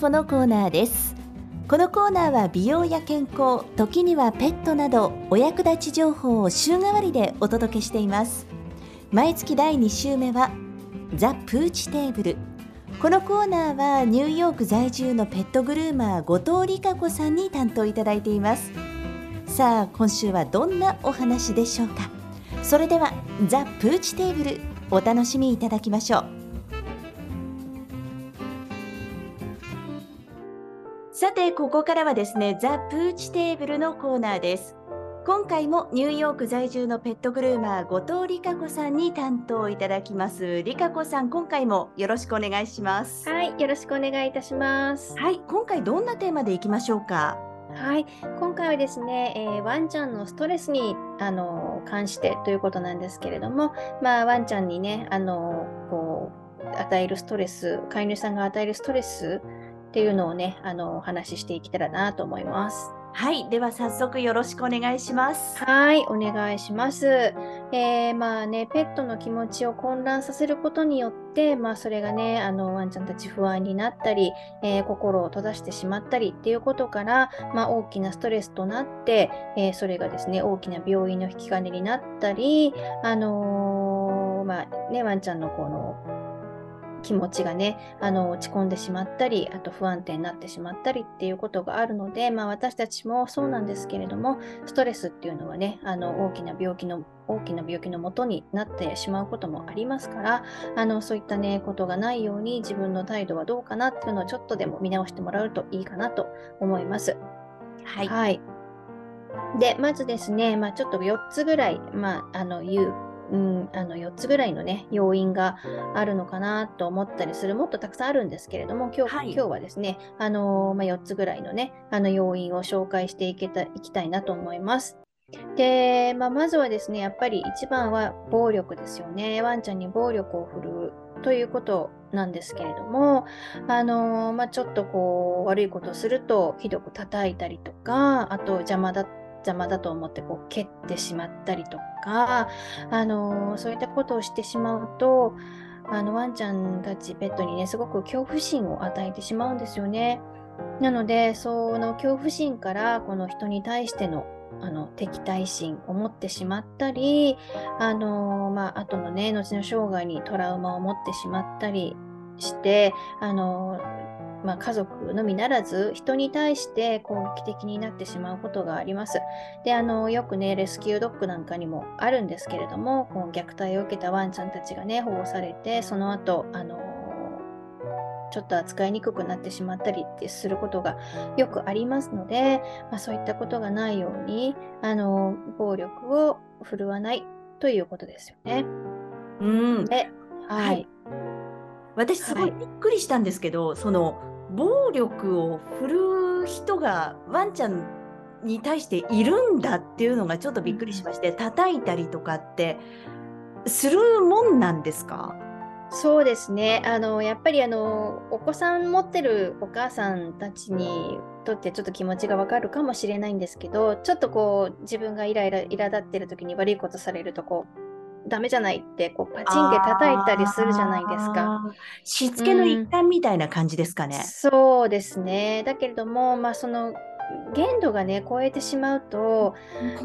フォのコーナーです。このコーナーは美容や健康時にはペットなどお役立ち情報を週替わりでお届けしています。毎月第2週目はザ・プーチテーブル。このコーナーはニューヨーク在住のペットグルーマー後藤理香子さんに担当いただいています。さあ今週はどんなお話でしょうか。それではザ・プーチテーブルお楽しみいただきましょう。さてここからはですねザ・プーチテーブルのコーナーです。今回もニューヨーク在住のペットグルーマー後藤理香子さんに担当いただきます。理香子さん今回もよろしくお願いします。はいよろしくお願いいたします。はい今回どんなテーマでいきましょうか？はい、今回はですね、えー、ワンちゃんのストレスにあの関してということなんですけれども、まあ、ワンちゃんにね、あのこう与えるストレス、飼い主さんが与えるストレスっていうのをね、あのお話ししていけたらなと思います。はい、では早速よろしくお願いします。はい、お願いします。えー、まあね、ペットの気持ちを混乱させることによって、まあそれがね、あのワンちゃんたち不安になったり、えー、心を閉ざしてしまったりっていうことから、まあ大きなストレスとなって、えー、それがですね、大きな病院の引き金になったり、あのまあね、ワンちゃんのこの気持ちがね、あの落ち込んでしまったり、あと不安定になってしまったりっていうことがあるので、まあ、私たちもそうなんですけれども、ストレスっていうのはね、あの大きな病気の大きな病気のもとになってしまうこともありますから、あのそういったね、ことがないように自分の態度はどうかなっていうのをちょっとでも見直してもらうといいかなと思います。はい。はい、で、まずですね、まあ、ちょっと4つぐらい、まあ、あの言ううん、あの4つぐらいのね要因があるのかなと思ったりするもっとたくさんあるんですけれども今日はい、今日はですね、あのー、まあ、4つぐらいのねあの要因を紹介していけたいきたいなと思います。で、まあ、まずはですねやっぱり一番は暴力ですよねワンちゃんに暴力を振るうということなんですけれども、あのー、まあ、ちょっとこう悪いことをするとひどく叩いたりとかあと邪魔だ邪魔だと思ってこう蹴ってしまったりとか、あのそういったことをしてしまうとあのワンちゃんたちペットにねすごく恐怖心を与えてしまうんですよね。なのでその恐怖心からこの人に対してのあの敵対心を持ってしまったり、あのまあ後のね後の生涯にトラウマを持ってしまったりして、あのまあ、家族のみならず人に対して攻撃的になってしまうことがあります。であのよくねレスキュードッグなんかにもあるんですけれどもこの虐待を受けたワンちゃんたちがね保護されてその後あのちょっと扱いにくくなってしまったりってすることがよくありますので、まあ、そういったことがないようにあの暴力を振るわないということですよね。うん、ではい、はい、私すごいびっくりしたんですけど、はい、その暴力を振るう人がワンちゃんに対しているんだっていうのがちょっとびっくりしまして、叩いたりとかってするもんなんですか？そうですね。あのやっぱりあのお子さん持ってるお母さんたちにとってちょっと気持ちがわかるかもしれないんですけどちょっとこう自分がイライラ苛立ってる時に悪いことされるとこうダメじゃないってこうパチンで叩いたりするじゃないですか。しつけの一環みたいな感じですかね。うん、そうですね。だけれども、まあ、その限度がね超えてしまうと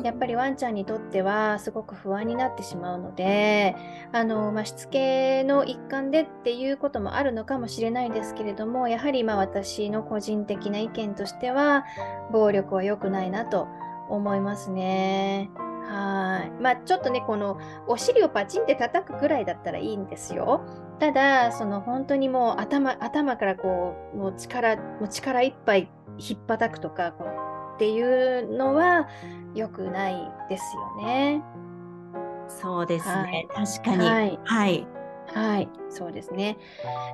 やっぱりワンちゃんにとってはすごく不安になってしまうのであの、まあ、しつけの一環でっていうこともあるのかもしれないですけれどもやはりまあ私の個人的な意見としては暴力は良くないなと思いますね。はい。まあちょっとね、このお尻をパチンって叩くぐらいだったらいいんですよ。ただ、その本当にもう頭頭からこう、もう力、もう力いっぱい引っ叩くとかこうっていうのは良くないですよね。そうですね。はい、確かに。はい。はい。はい、そうですね。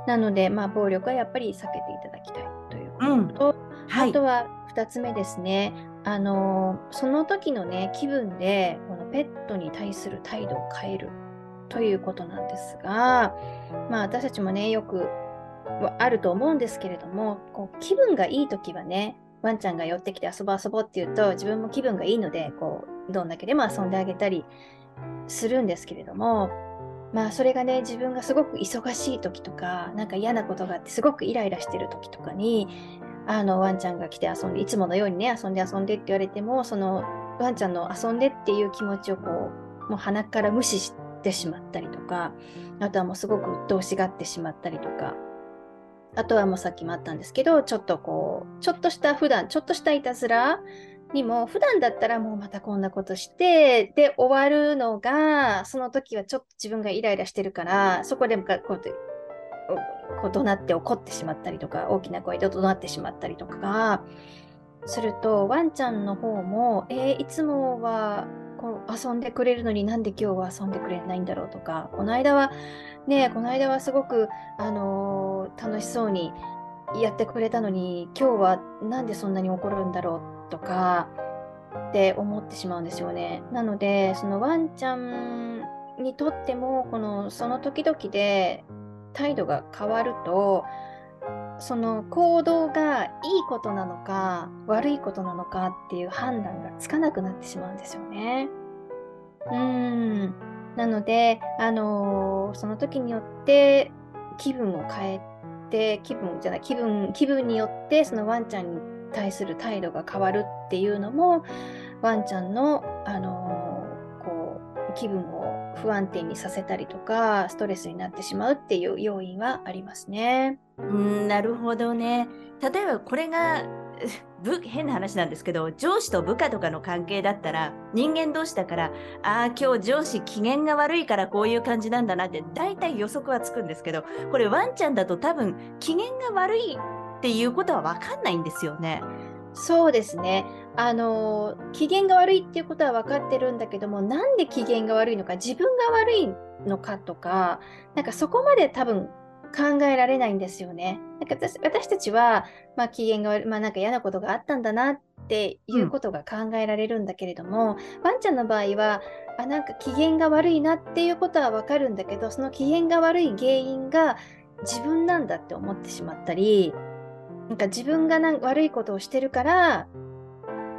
なので、まあ、暴力はやっぱり避けていただきたいということと、うんはい、あとは2つ目ですね。あのその時のね気分でこのペットに対する態度を変えるということなんですが、まあ、私たちもねよくあると思うんですけれどもこう気分がいい時はねワンちゃんが寄ってきて遊ぼう遊ぼうって言うと自分も気分がいいのでこうどんだけでも遊んであげたりするんですけれどもまあそれがね自分がすごく忙しい時とかなんか嫌なことがあってすごくイライラしてる時とかにあのワンちゃんが来て遊んでいつものようにね遊んで遊んでって言われてもそのワンちゃんの遊んでっていう気持ちをこうもう鼻から無視してしまったりとかあとはもうすごく鬱陶しがってしまったりとかあとはもうさっきもあったんですけどちょっとこうちょっとした普段ちょっとしたいたずらにも普段だったらもうまたこんなことしてで終わるのがその時はちょっと自分がイライラしてるからそこでこうやってこう怒鳴って怒ってしまったりとか大きな声で怒鳴ってしまったりとかするとワンちゃんの方もえー、いつもはこう遊んでくれるのになんで今日は遊んでくれないんだろうとかこの間はねこの間はすごく、あのー、楽しそうにやってくれたのに今日はなんでそんなに怒るんだろうとかって思ってしまうんですよね。なのでそのワンちゃんにとってもこのその時々で態度が変わるとその行動がいいことなのか悪いことなのかっていう判断がつかなくなってしまうんですよね。うんなので、あのー、その時によって気分を変えて気分じゃない気分気分によってそのワンちゃんに対する態度が変わるっていうのもワンちゃんの、あのー、こう気分を不安定にさせたりとかストレスになってしまうっていう要因はありますね。うんなるほどね。例えばこれが 変な話なんですけど上司と部下とかの関係だったら人間同士だからああ今日上司機嫌が悪いからこういう感じなんだなって大体予測はつくんですけどこれワンちゃんだと多分機嫌が悪いっていうことは分かんないんですよね。そうですね。あの機嫌が悪いっていうことは分かってるんだけどもなんで機嫌が悪いのか自分が悪いのかとかなんかそこまで多分考えられないんですよね。なんか私私たちは、まあ、機嫌が悪い、まあ、なんか嫌なことがあったんだなっていうことが考えられるんだけれども、うん、ワンちゃんの場合はあなんか機嫌が悪いなっていうことはわかるんだけどその機嫌が悪い原因が自分なんだって思ってしまったりなんか自分がなん悪いことをしてるから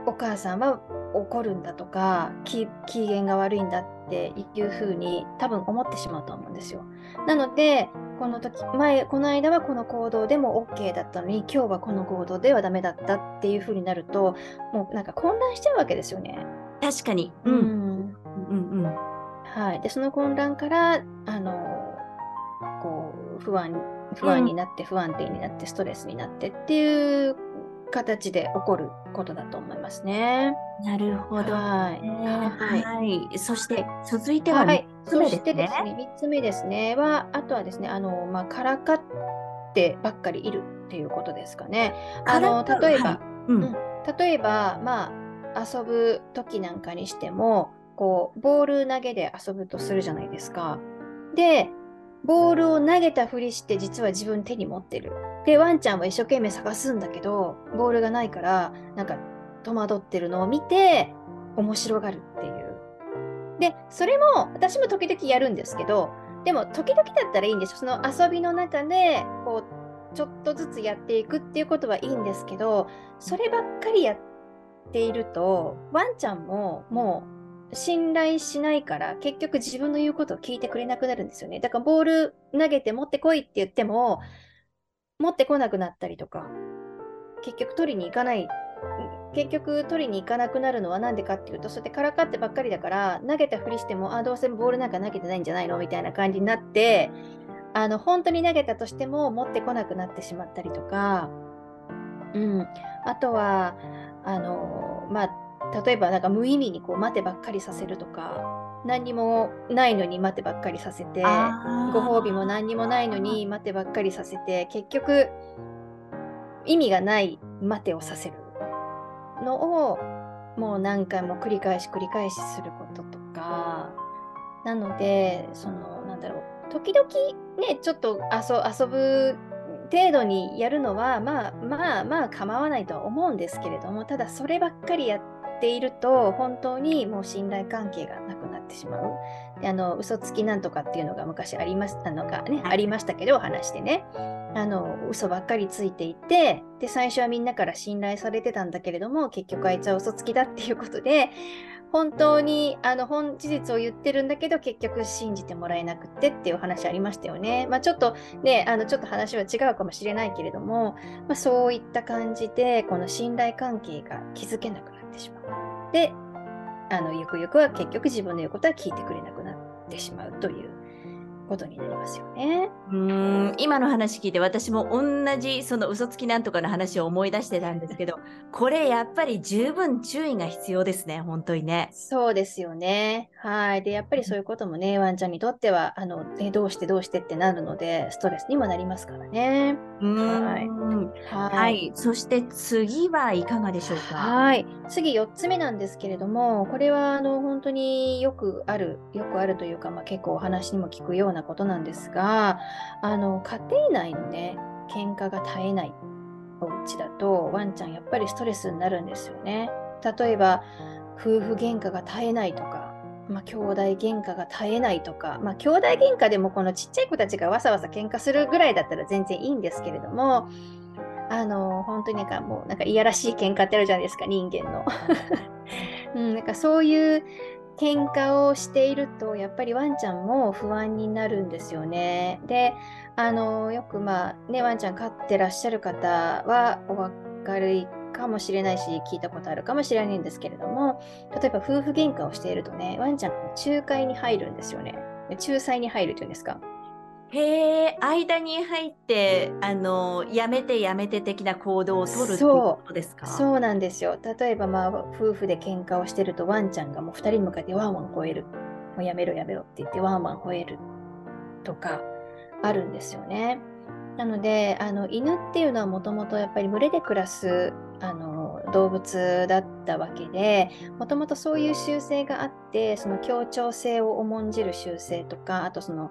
お母さんは怒るんだとか機嫌が悪いんだっていうふうに多分思ってしまうと思うんですよ。なのでこの時前この間はこの行動でも OK だったのに今日はこの行動ではダメだったっていうふうになるともうなんか混乱しちゃうわけですよね。確かに。うん。うんうんはい。でその混乱からあのこう不安不安になって不安定になってストレスになってっていう形で起こることだと思いますね。なるほど。はい。はい。そして続いては3つ目ですね。そしてですね、3つ目ですねは、あとはですね、あの、まあ、からかってばっかりいるっていうことですかね。あの、例えば、はいうん、例えば、まあ、遊ぶ時なんかにしても、こう、ボール投げで遊ぶとするじゃないですか。で、ボールを投げたふりして実は自分手に持ってる。で、ワンちゃんは一生懸命探すんだけど、ボールがないから、なんか戸惑ってるのを見て、面白がるっていう。で、それも私も時々やるんですけど、でも時々だったらいいんですよ。その遊びの中で、こう、ちょっとずつやっていくっていうことはいいんですけど、そればっかりやっていると、ワンちゃんももう信頼しないから結局自分の言うことを聞いてくれなくなるんですよね。だからボール投げて持ってこいって言っても持ってこなくなったりとか結局取りに行かない結局取りに行かなくなるのは何でかっていうとそうやってからかってばっかりだから投げたふりしてもあどうせボールなんか投げてないんじゃないの？みたいな感じになってあの本当に投げたとしても持ってこなくなってしまったりとか、うん、あとはあのまあ例えばなんか無意味にこう待てばっかりさせるとか何にもないのに待てばっかりさせてご褒美も何にもないのに待てばっかりさせて結局意味がない待てをさせるのをもう何回も繰り返し繰り返しすることとか。なのでそのなんだろう時々ねちょっと遊ぶ程度にやるのはまあまあまあ構わないとは思うんですけれどもただそればっかりやっていると本当にもう信頼関係がなくなってしまう。であの嘘つきなんとかっていうのが昔ありましたのがね、はい、ありましたけど話してねあの嘘ばっかりついていてで最初はみんなから信頼されてたんだけれども結局あいつは嘘つきだっていうことで本当にあの本事実を言ってるんだけど結局信じてもらえなくってっていう話ありましたよね。まあ、ちょっとねあのちょっと話は違うかもしれないけれども、まあ、そういった感じでこの信頼関係が築けなくなってしまう。であのゆくゆくは結局自分の言うことは聞いてくれなくなってしまうということになりますよね。うん今の話聞いて私も同じその嘘つきなんとかの話を思い出してたんですけど これやっぱり十分注意が必要ですね本当にね。そうですよね。はい。で、やっぱりそういうこともね、ワンちゃんにとっては、あの、えどうしてどうしてってなるので、ストレスにもなりますからね。はいはい、はい。そして次はいかがでしょうか？はい。次4つ目なんですけれども、これはあの本当によくある、よくあるというか、まあ、結構お話にも聞くようなことなんですが、あの家庭内のね、喧嘩が絶えないお家だと、ワンちゃんやっぱりストレスになるんですよね。例えば、夫婦喧嘩が絶えないとか、まあ、兄弟喧嘩が絶えないとか、まあ、兄弟喧嘩でもこのちっちゃい子たちがわさわさ喧嘩するぐらいだったら全然いいんですけれども、あの、本当になんかもう、なんかいやらしい喧嘩ってあるじゃないですか、人間の。うん、なんかそういう喧嘩をしていると、やっぱりワンちゃんも不安になるんですよね。で、あの、よくまあ、ね、ワンちゃん飼ってらっしゃる方はお分かりかもしれないし、聞いたことあるかもしれないんですけれども、例えば夫婦喧嘩をしているとね、ワンちゃん仲介に入るんですよね。仲裁に入るというんですか。へえ、間に入って、あの、やめてやめて的な行動を取るっていうことですか？そうなんですよ。例えば、まあ、夫婦で喧嘩をしてると、ワンちゃんがもう2人に向かってワンワン吠える。もうやめろやめろって言ってワンワン吠えるとかあるんですよね。なので、あの犬っていうのはもともとやっぱり群れで暮らすあの動物だったわけでもともとそういう習性があってその協調性を重んじる習性とかあとその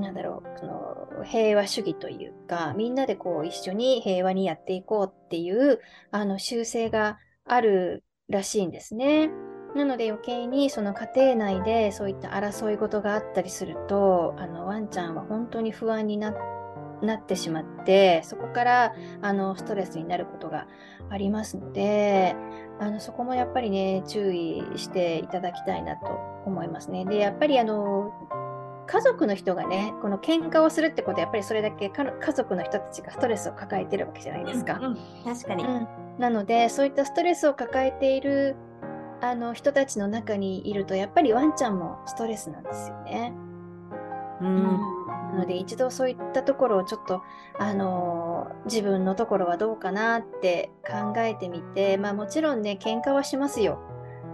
なんだろうその平和主義というかみんなでこう一緒に平和にやっていこうっていうあの習性があるらしいんですね。なので余計にその家庭内でそういった争い事があったりするとあのワンちゃんは本当に不安になってなってしまってそこからあのストレスになることがありますのであのそこもやっぱりね注意していただきたいなと思いますね。でやっぱりあの家族の人がねこの喧嘩をするってことはやっぱりそれだけ家族の人たちがストレスを抱えてるわけじゃないですか。うんうん、確かに、うん、なのでそういったストレスを抱えているあの人たちの中にいるとやっぱりワンちゃんもストレスなんですよね。うん、なので一度そういったところをちょっと、あのー、自分のところはどうかなって考えてみて、まあもちろんね、喧嘩はしますよ。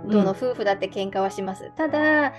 どの夫婦だって喧嘩はします。うん、ただ、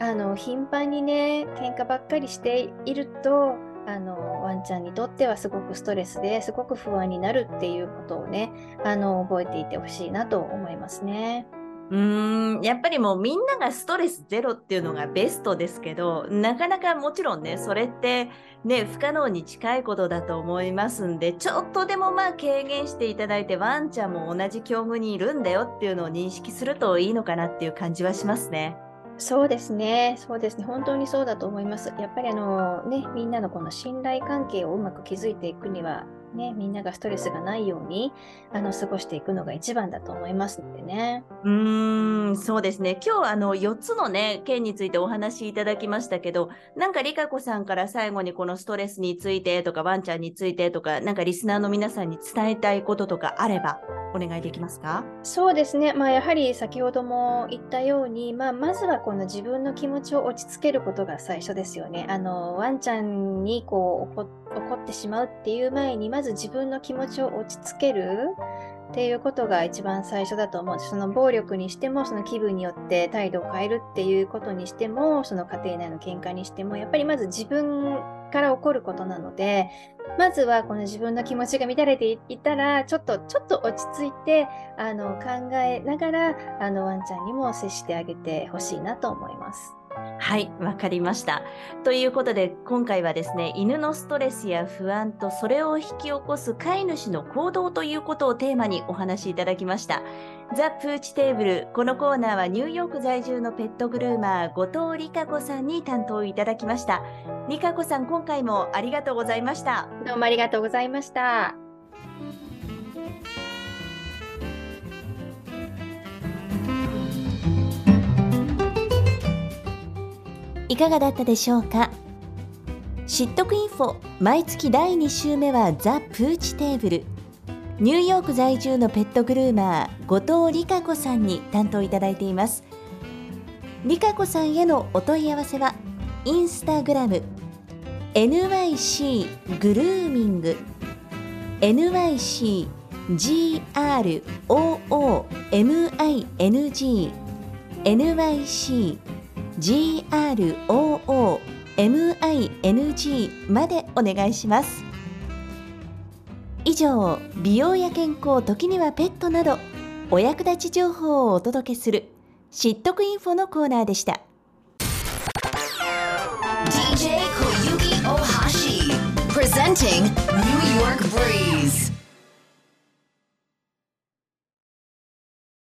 あの、頻繁にね、喧嘩ばっかりしていると、あのワンちゃんにとってはすごくストレスですごく不安になるっていうことをねあの覚えていてほしいなと思いますね。うーんやっぱりもうみんながストレスゼロっていうのがベストですけどなかなかもちろんねそれってね不可能に近いことだと思いますんでちょっとでもまあ軽減していただいてワンちゃんも同じ境遇にいるんだよっていうのを認識するといいのかなっていう感じはしますね。そうですね、そうですね、本当にそうだと思います。やっぱりあのね、みんなのこの信頼関係をうまく築いていくには、ね、みんながストレスがないようにあの過ごしていくのが一番だと思いますのでね。うーんそうですね今日あの4つのね件についてお話しいただきましたけどなんかりかこさんから最後にこのストレスについてとかワンちゃんについてとかなんかリスナーの皆さんに伝えたいこととかあればお願いできますか？そうですね、まあ、やはり先ほども言ったように、まあ、まずはこの自分の気持ちを落ち着けることが最初ですよね。あのワンちゃんにこう怒ってしまうっていう前にまず自分の気持ちを落ち着けるっていうことが一番最初だと思うその暴力にしてもその気分によって態度を変えるっていうことにしてもその家庭内の喧嘩にしてもやっぱりまず自分から起こることなのでまずはこの自分の気持ちが乱れていたらちょっとちょっと落ち着いてあの考えながらあのワンちゃんにも接してあげてほしいなと思います。はい、わかりました。ということで、今回はですね、犬のストレスや不安とそれを引き起こす飼い主の行動ということをテーマにお話しいただきました。ザ・プーチテーブル。このコーナーはニューヨーク在住のペットグルーマー、後藤理香子さんに担当いただきました。理香子さん、今回もありがとうございました。どうもありがとうございました。いかがだったでしょうか？知っとくインフォ。毎月第2週目はザ・プーチテーブル。ニューヨーク在住のペットグルーマー後藤理香子さんに担当いただいています。理香子さんへのお問い合わせはインスタグラム。NYC グルーミング。NYC GROOMING NYC GROOMING までお願いします以上美容や健康時にはペットなどお役立ち情報をお届けする知っとくインフォのコーナーでした DJ Koyuki Ohashi presenting New York Breeze.